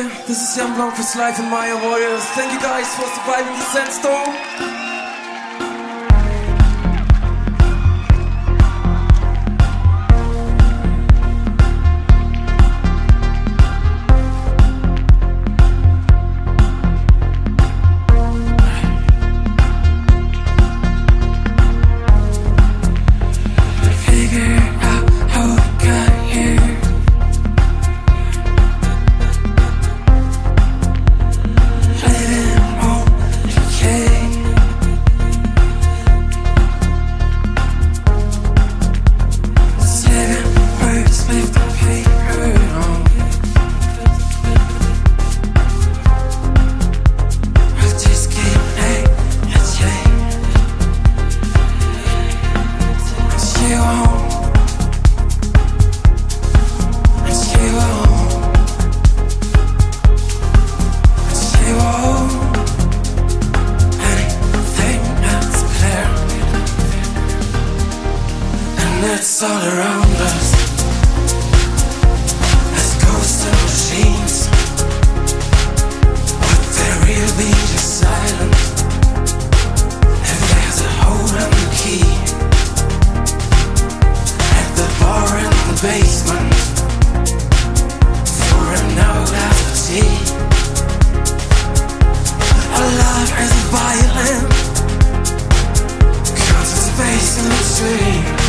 This is Jan Blanc with Life and Maya Warriors. Thank you guys for surviving the sandstorm. around us. As machines. But the silence, and there's a hole in the key. At the bar in the basement. For love is violent, cuts space in.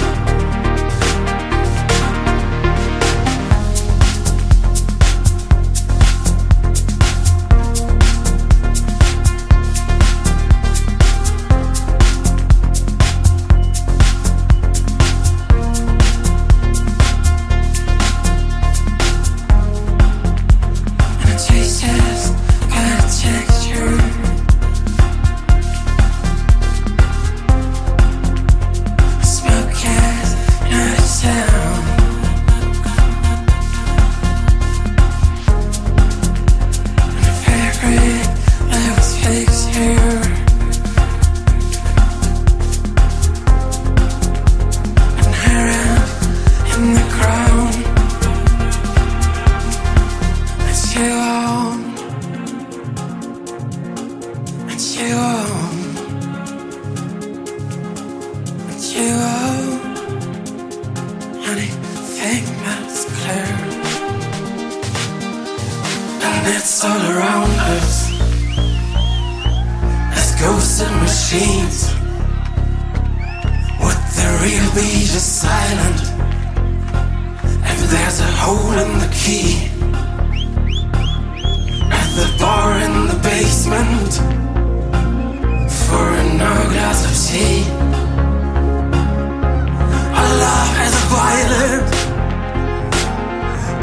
you that's clear. And it's all around us. As ghosts and machines. Would the real be just silent If there's a hole in the key. At the bar in the basement. For another glass of tea love and the violent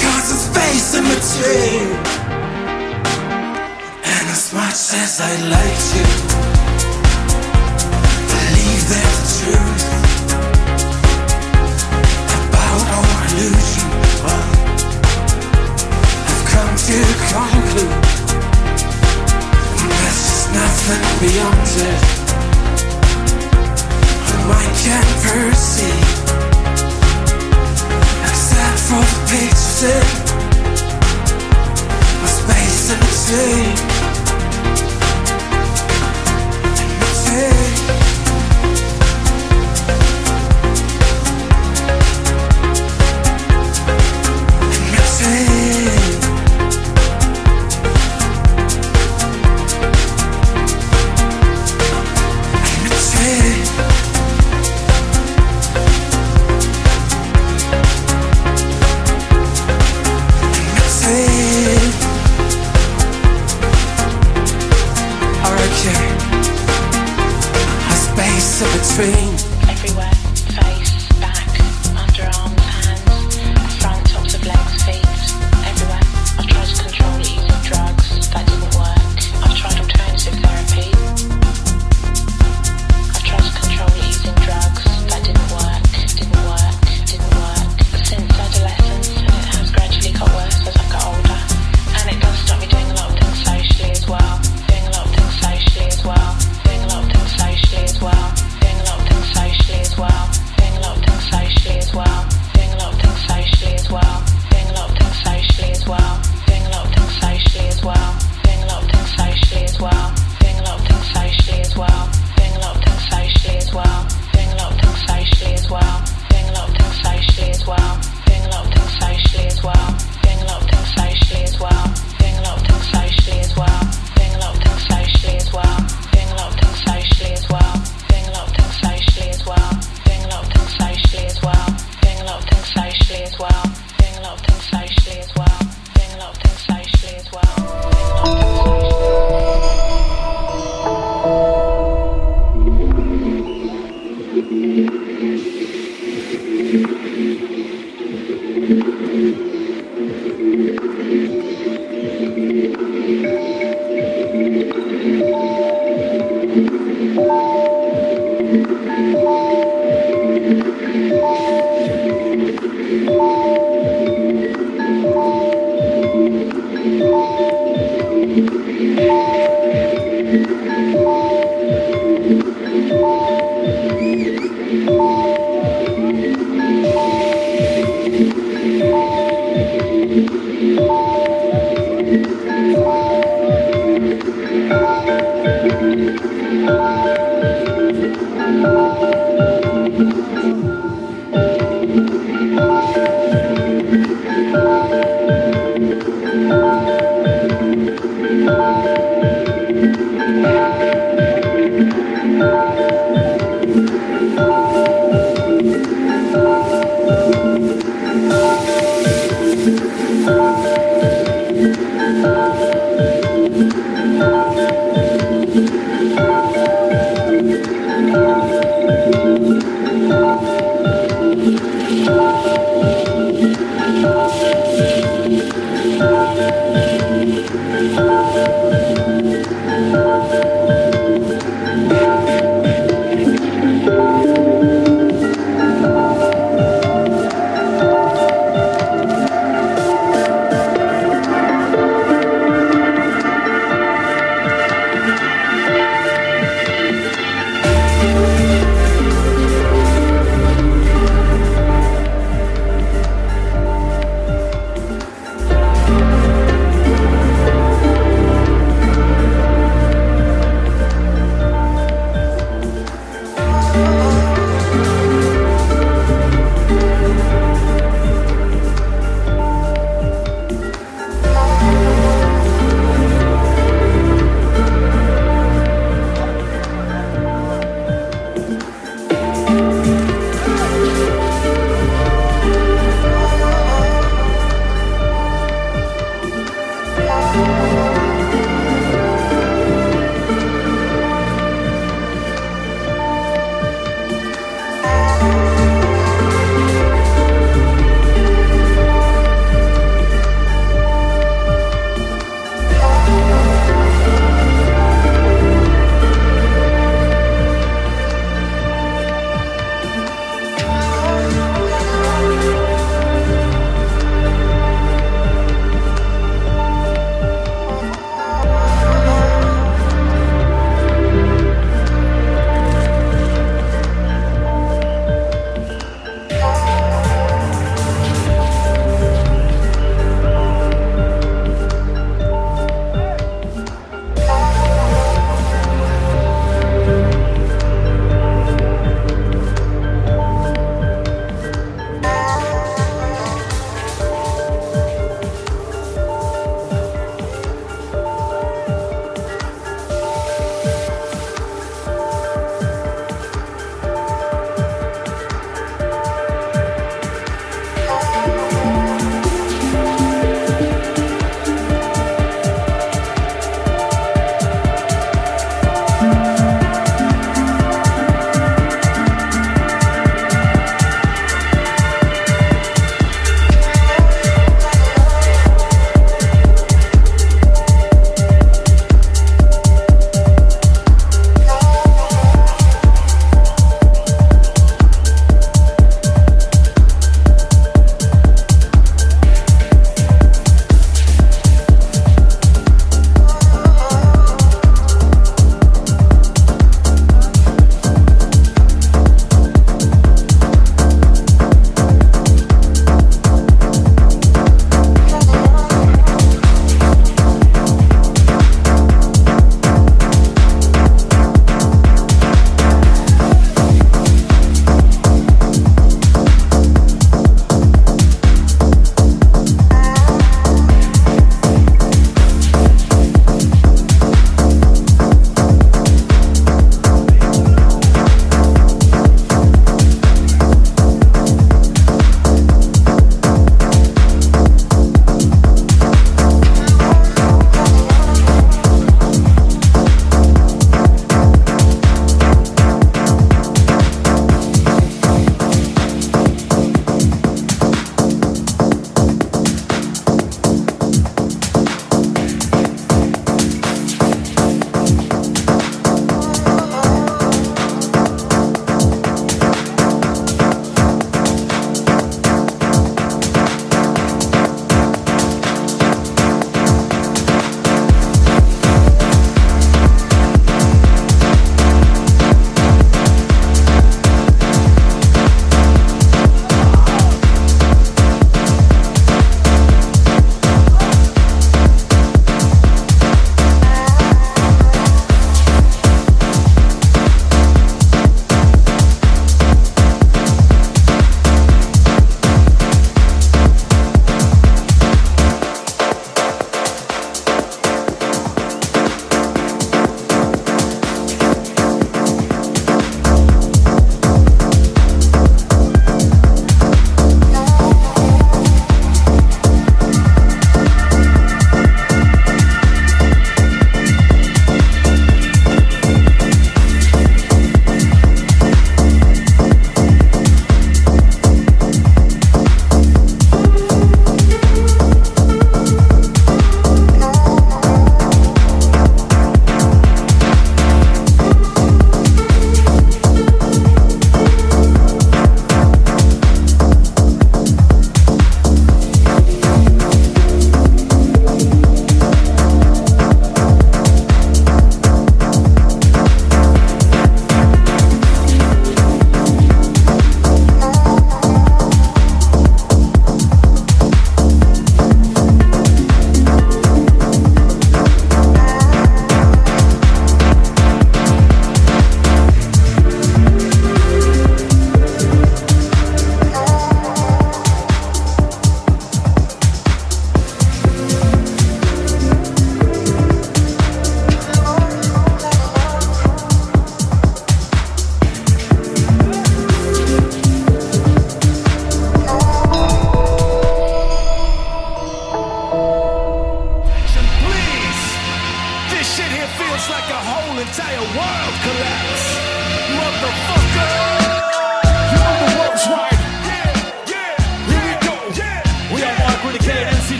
Constant space in between. And as much as I like to Believe that the truth About our illusion well, I've come to conclude There's just nothing beyond it. I can perceive time for the picture My space and the sea, In the sea.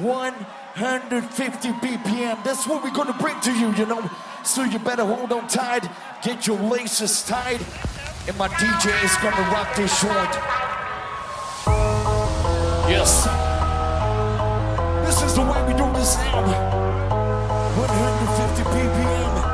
150 BPM. That's what we're gonna bring to you, you know. So you better hold on tight, get your laces tight, and my DJ is gonna rock this short. Yes. This is the way we do this now. 150 BPM.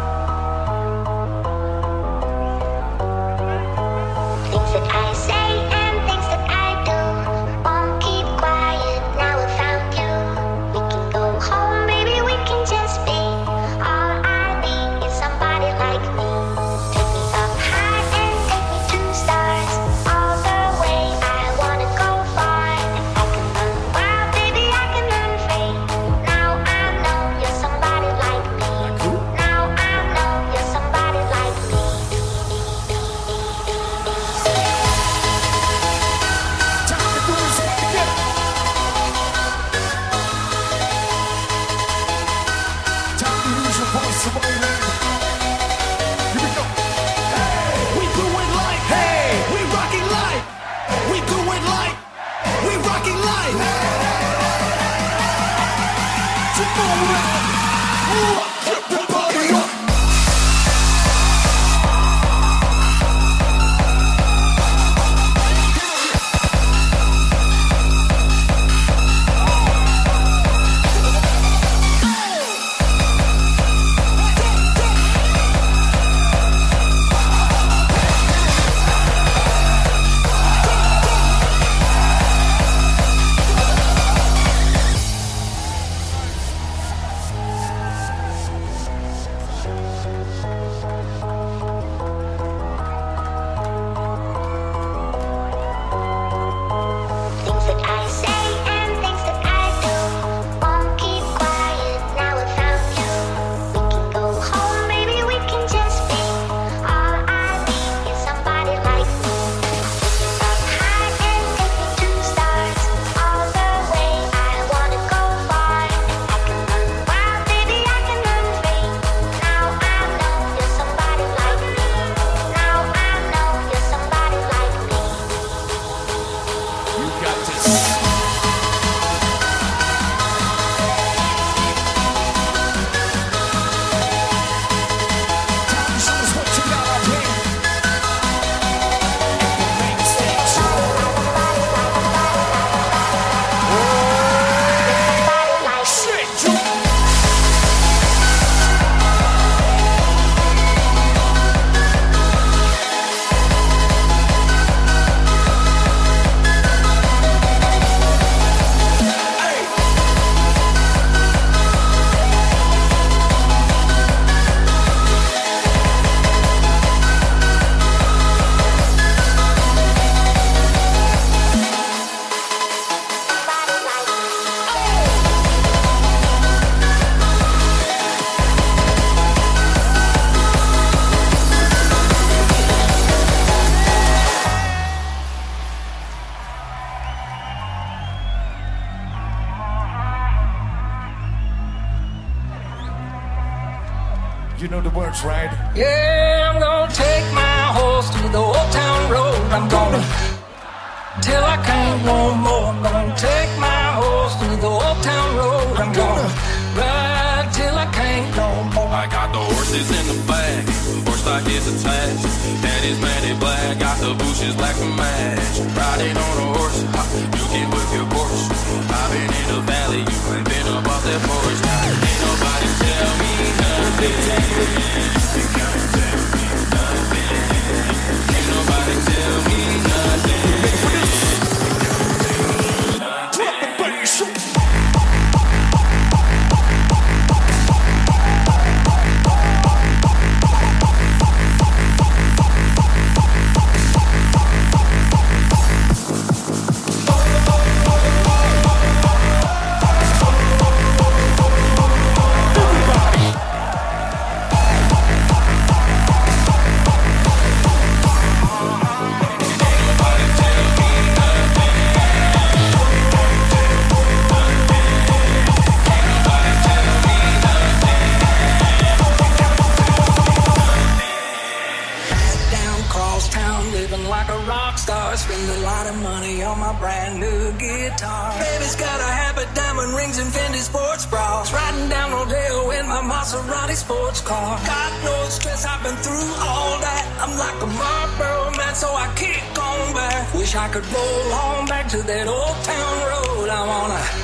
sports car. God knows, stress I've been through all that. I'm like a Marlboro man, so I keep going back. Wish I could roll on back to that old town road. I wanna.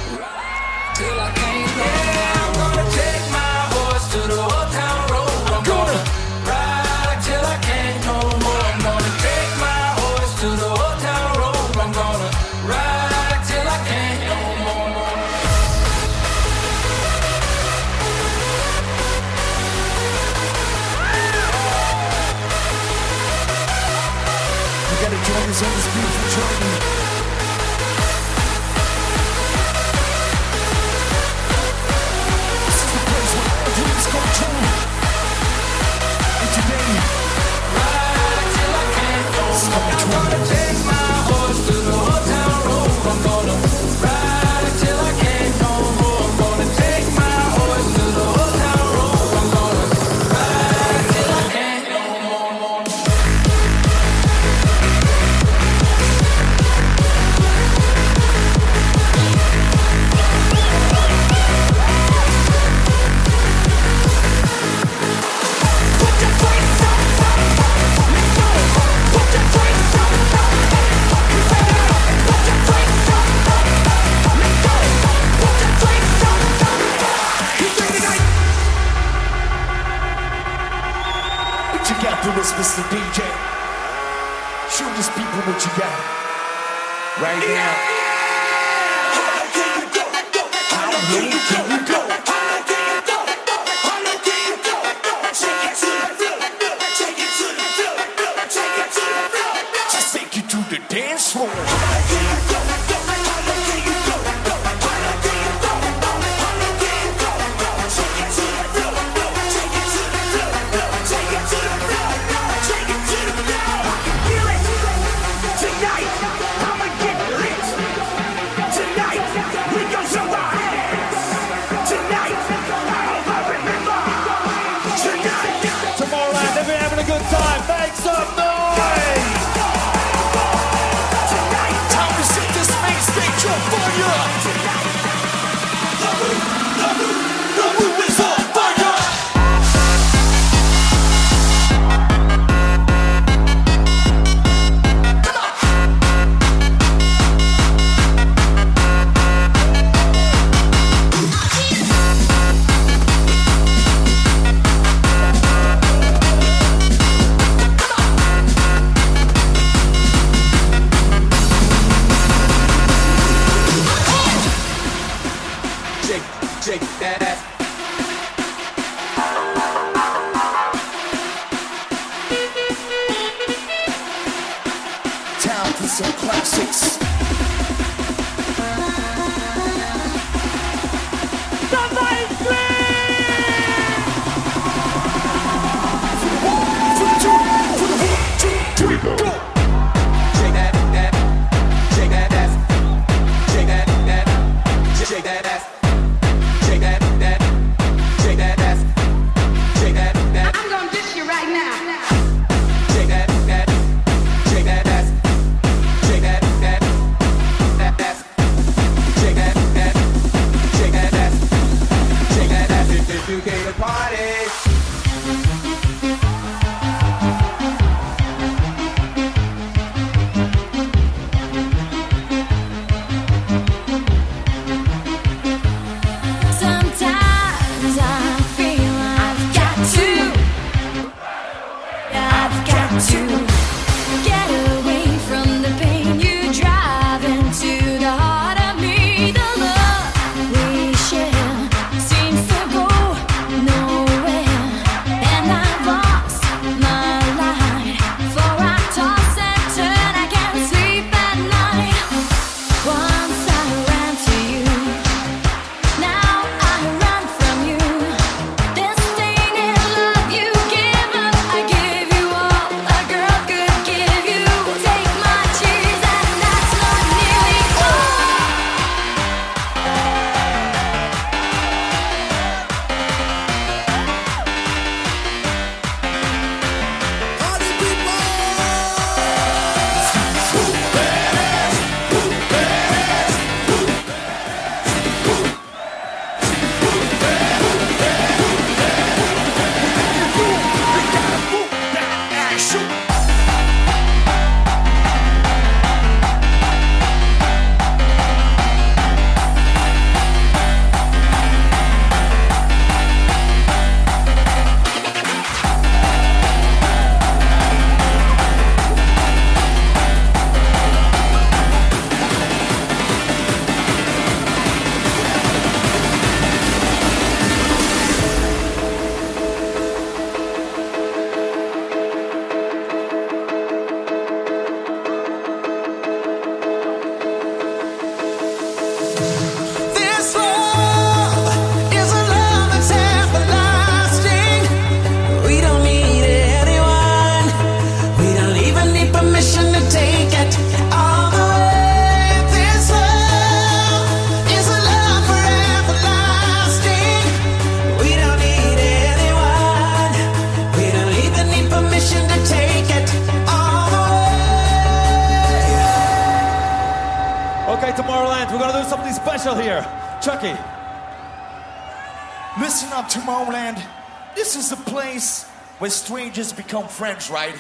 Strangers become friends, right?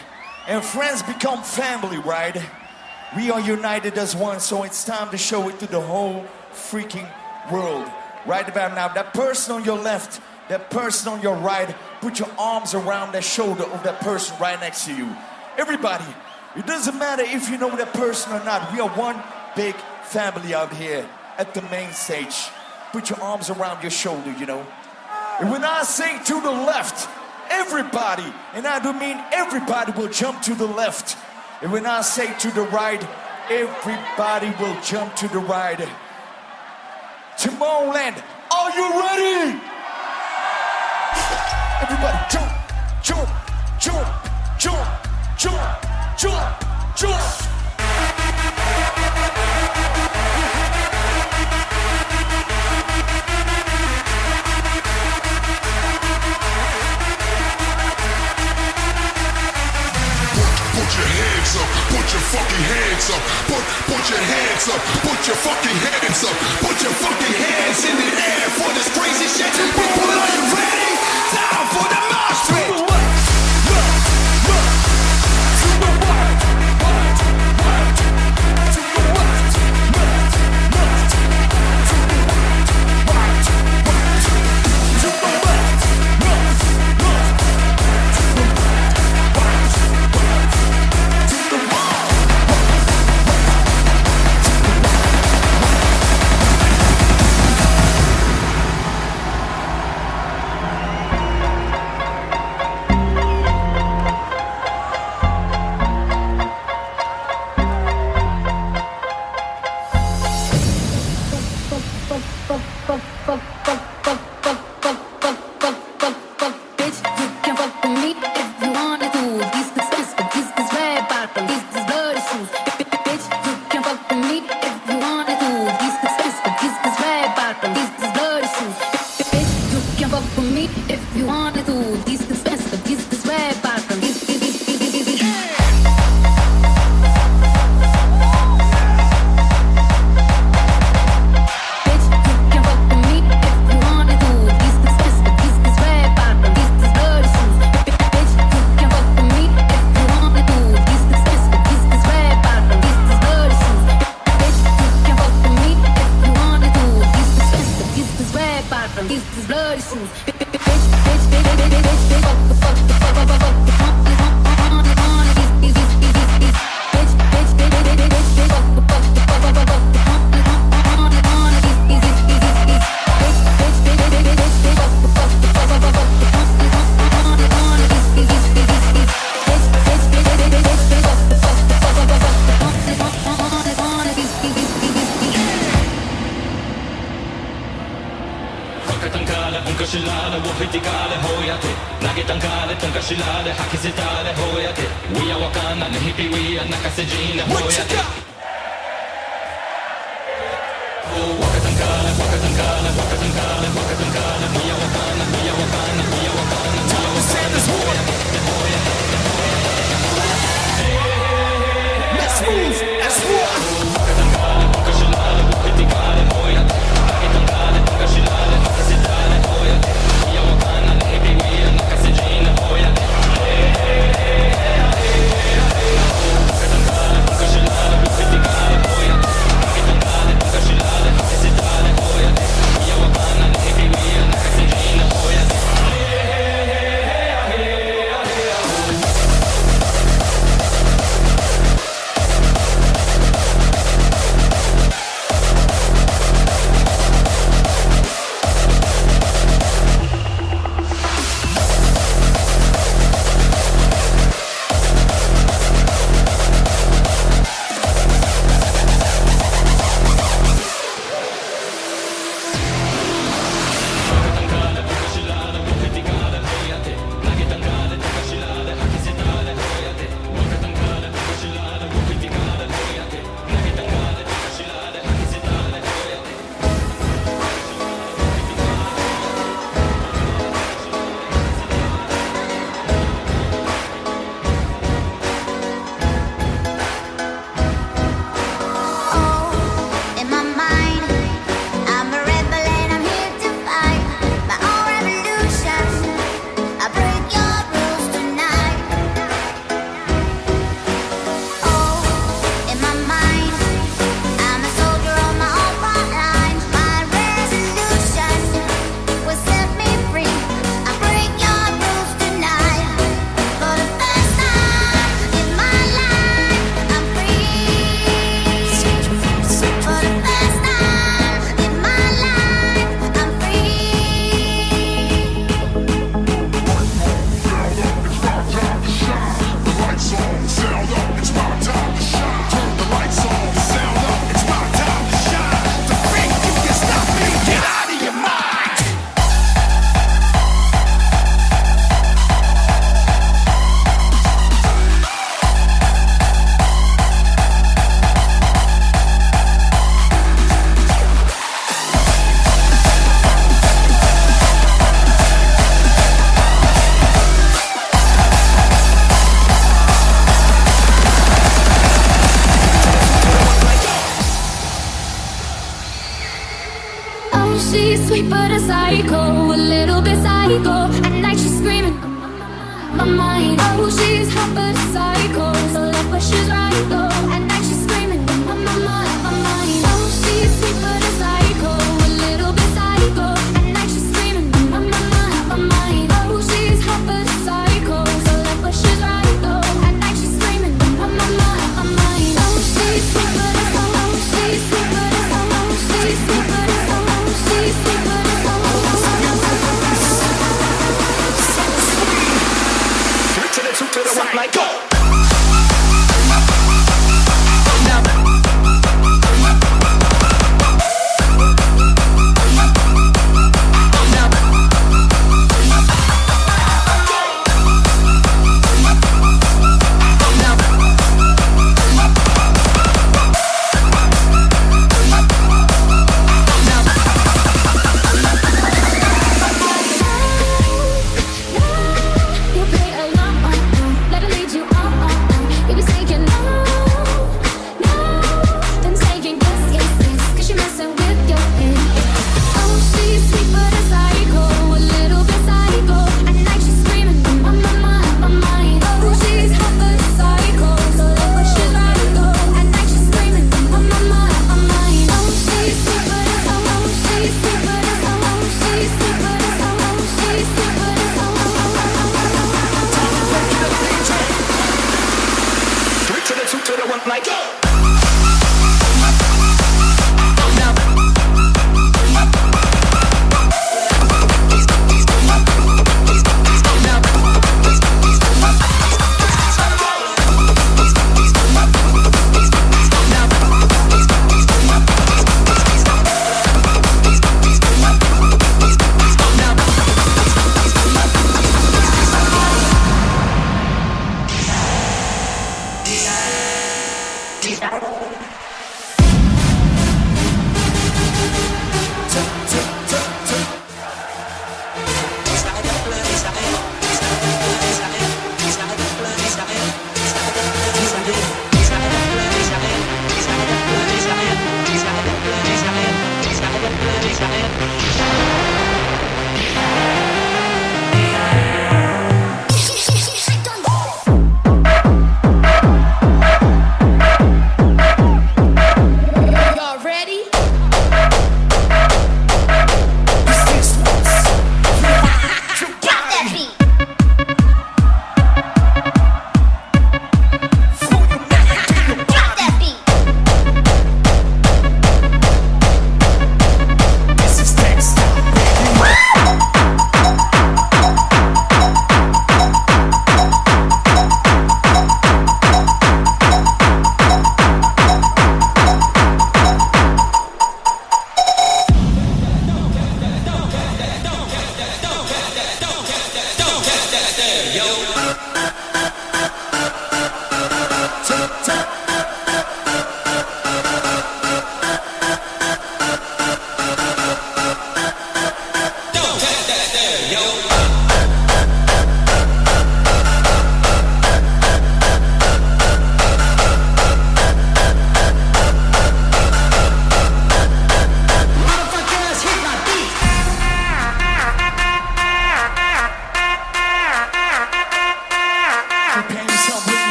And friends become family, right? We are united as one, so it's time to show it to the whole freaking world. Right about now, that person on your left, that person on your right, put your arms around the shoulder of that person right next to you. Everybody, it doesn't matter if you know that person or not. We are one big family out here at the main stage. Put your arms around your shoulder, you know. And when I say to the left, everybody, and I do mean everybody will jump to the left. And when I say to the right, everybody will jump to the right. Tomorrowland, are you ready? Everybody jump, jump, jump, jump, jump, jump, jump. Hands up, put your fucking hands up, put put your hands up, put your fucking hands up, put your fucking hands in the air for this crazy shit. People, are you ready? Time for the mosh pit.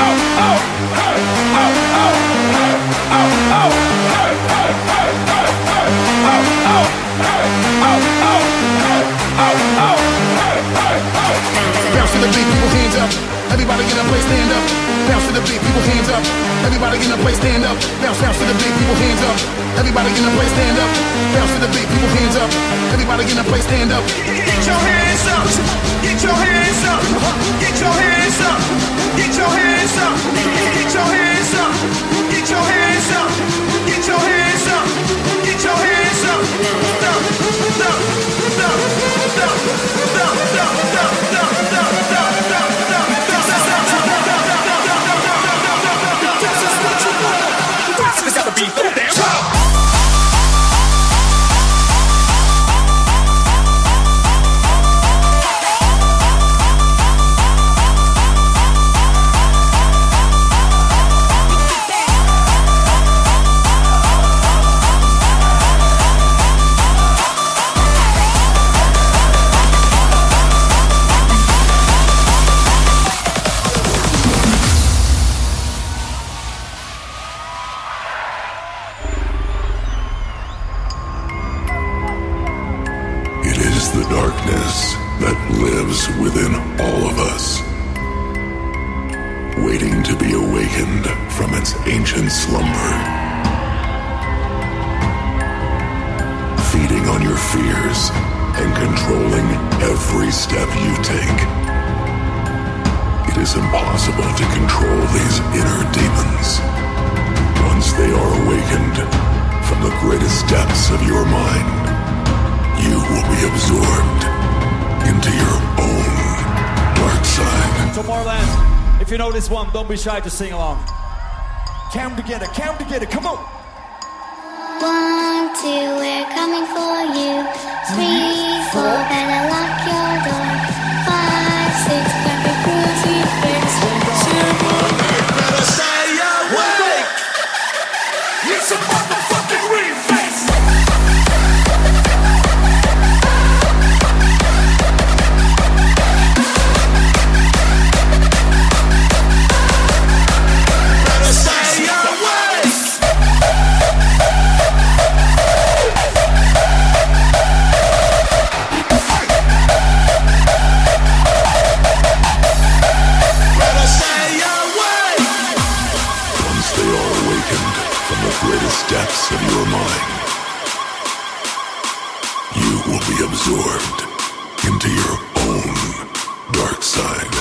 out. Everybody get in place, stand up. Bounce to the beat, people hands up. Everybody get in place, stand up. Bounce, bounce to the beat, people hands up. Everybody in the place, stand up. Bounce to the beat, people hands up. Everybody in the place, stand up. Get your hands up. Get your hands up. Get your hands up. Get your hands up. Get your hands up. Get your hands up. Lives within all of us, waiting to be awakened from its ancient slumber. Feeding on your fears and controlling every step you take. It is impossible to control these inner demons. Once they are awakened from the greatest depths of your mind, you will be absorbed into your own dark side. Tomorrowland, if you know this one, don't be shy to sing along. Cam together, cam together, come on. One, two, we're coming for you. Three, four, better lock your door. Five, six, will be absorbed into your own dark side.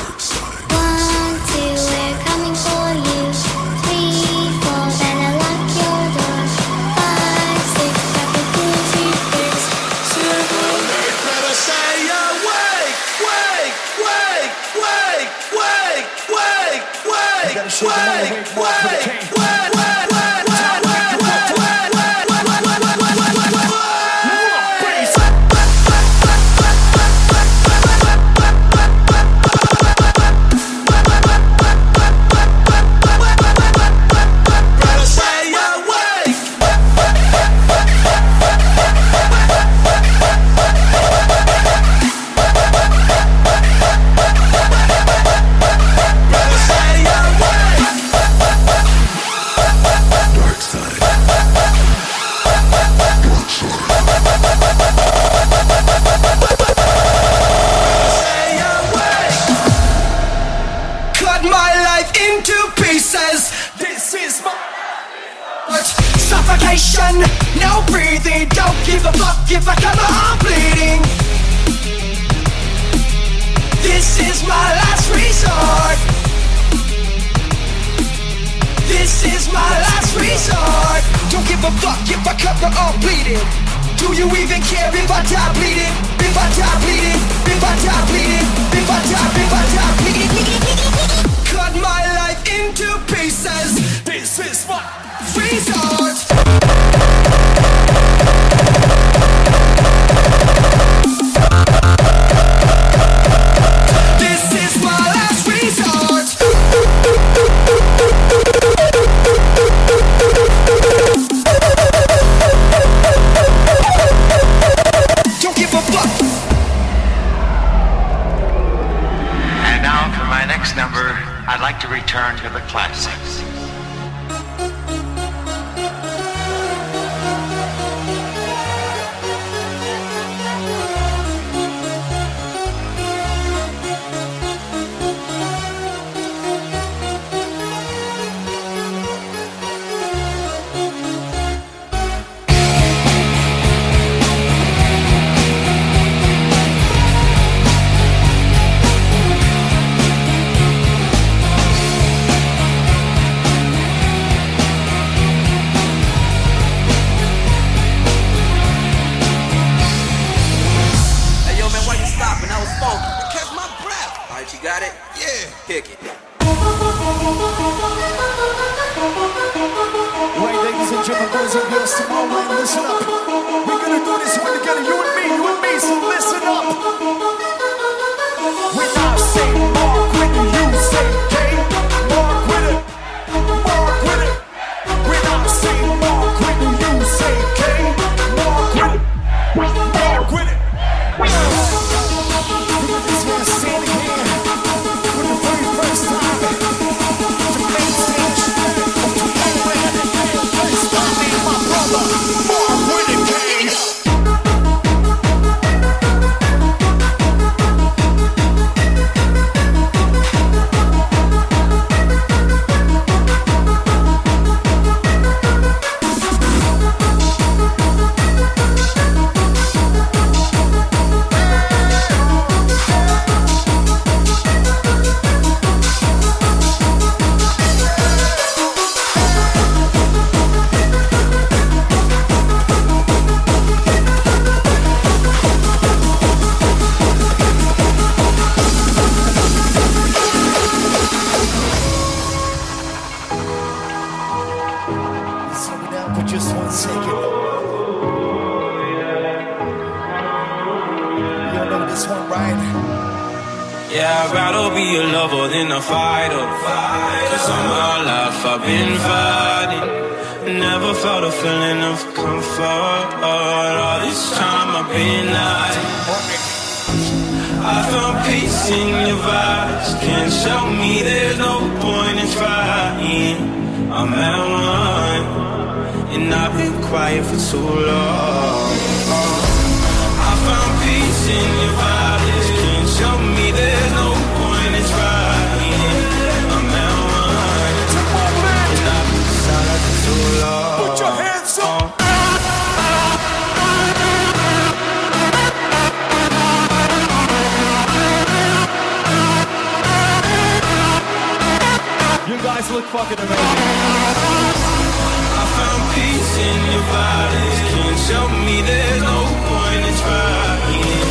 Fuck if I cut my arm bleeding. Do you even care if I die bleeding? If I die bleeding? If I die bleeding? If I die, if I die bleeding? Cut my life into pieces. This is my. Resort. This boys and girls tomorrow. Listen up. We're gonna do this all together. You lover than a fighter. Oh. Cause all my life I've been fighting. Never felt a feeling of comfort. All this time I've been lying. I found peace in your vibes. Can't show me there's no point in trying. I'm at one, and I've been quiet for too long. I found peace in your vibes. guys look fucking amazing. I found peace in your. Can't show me there's no point in trying.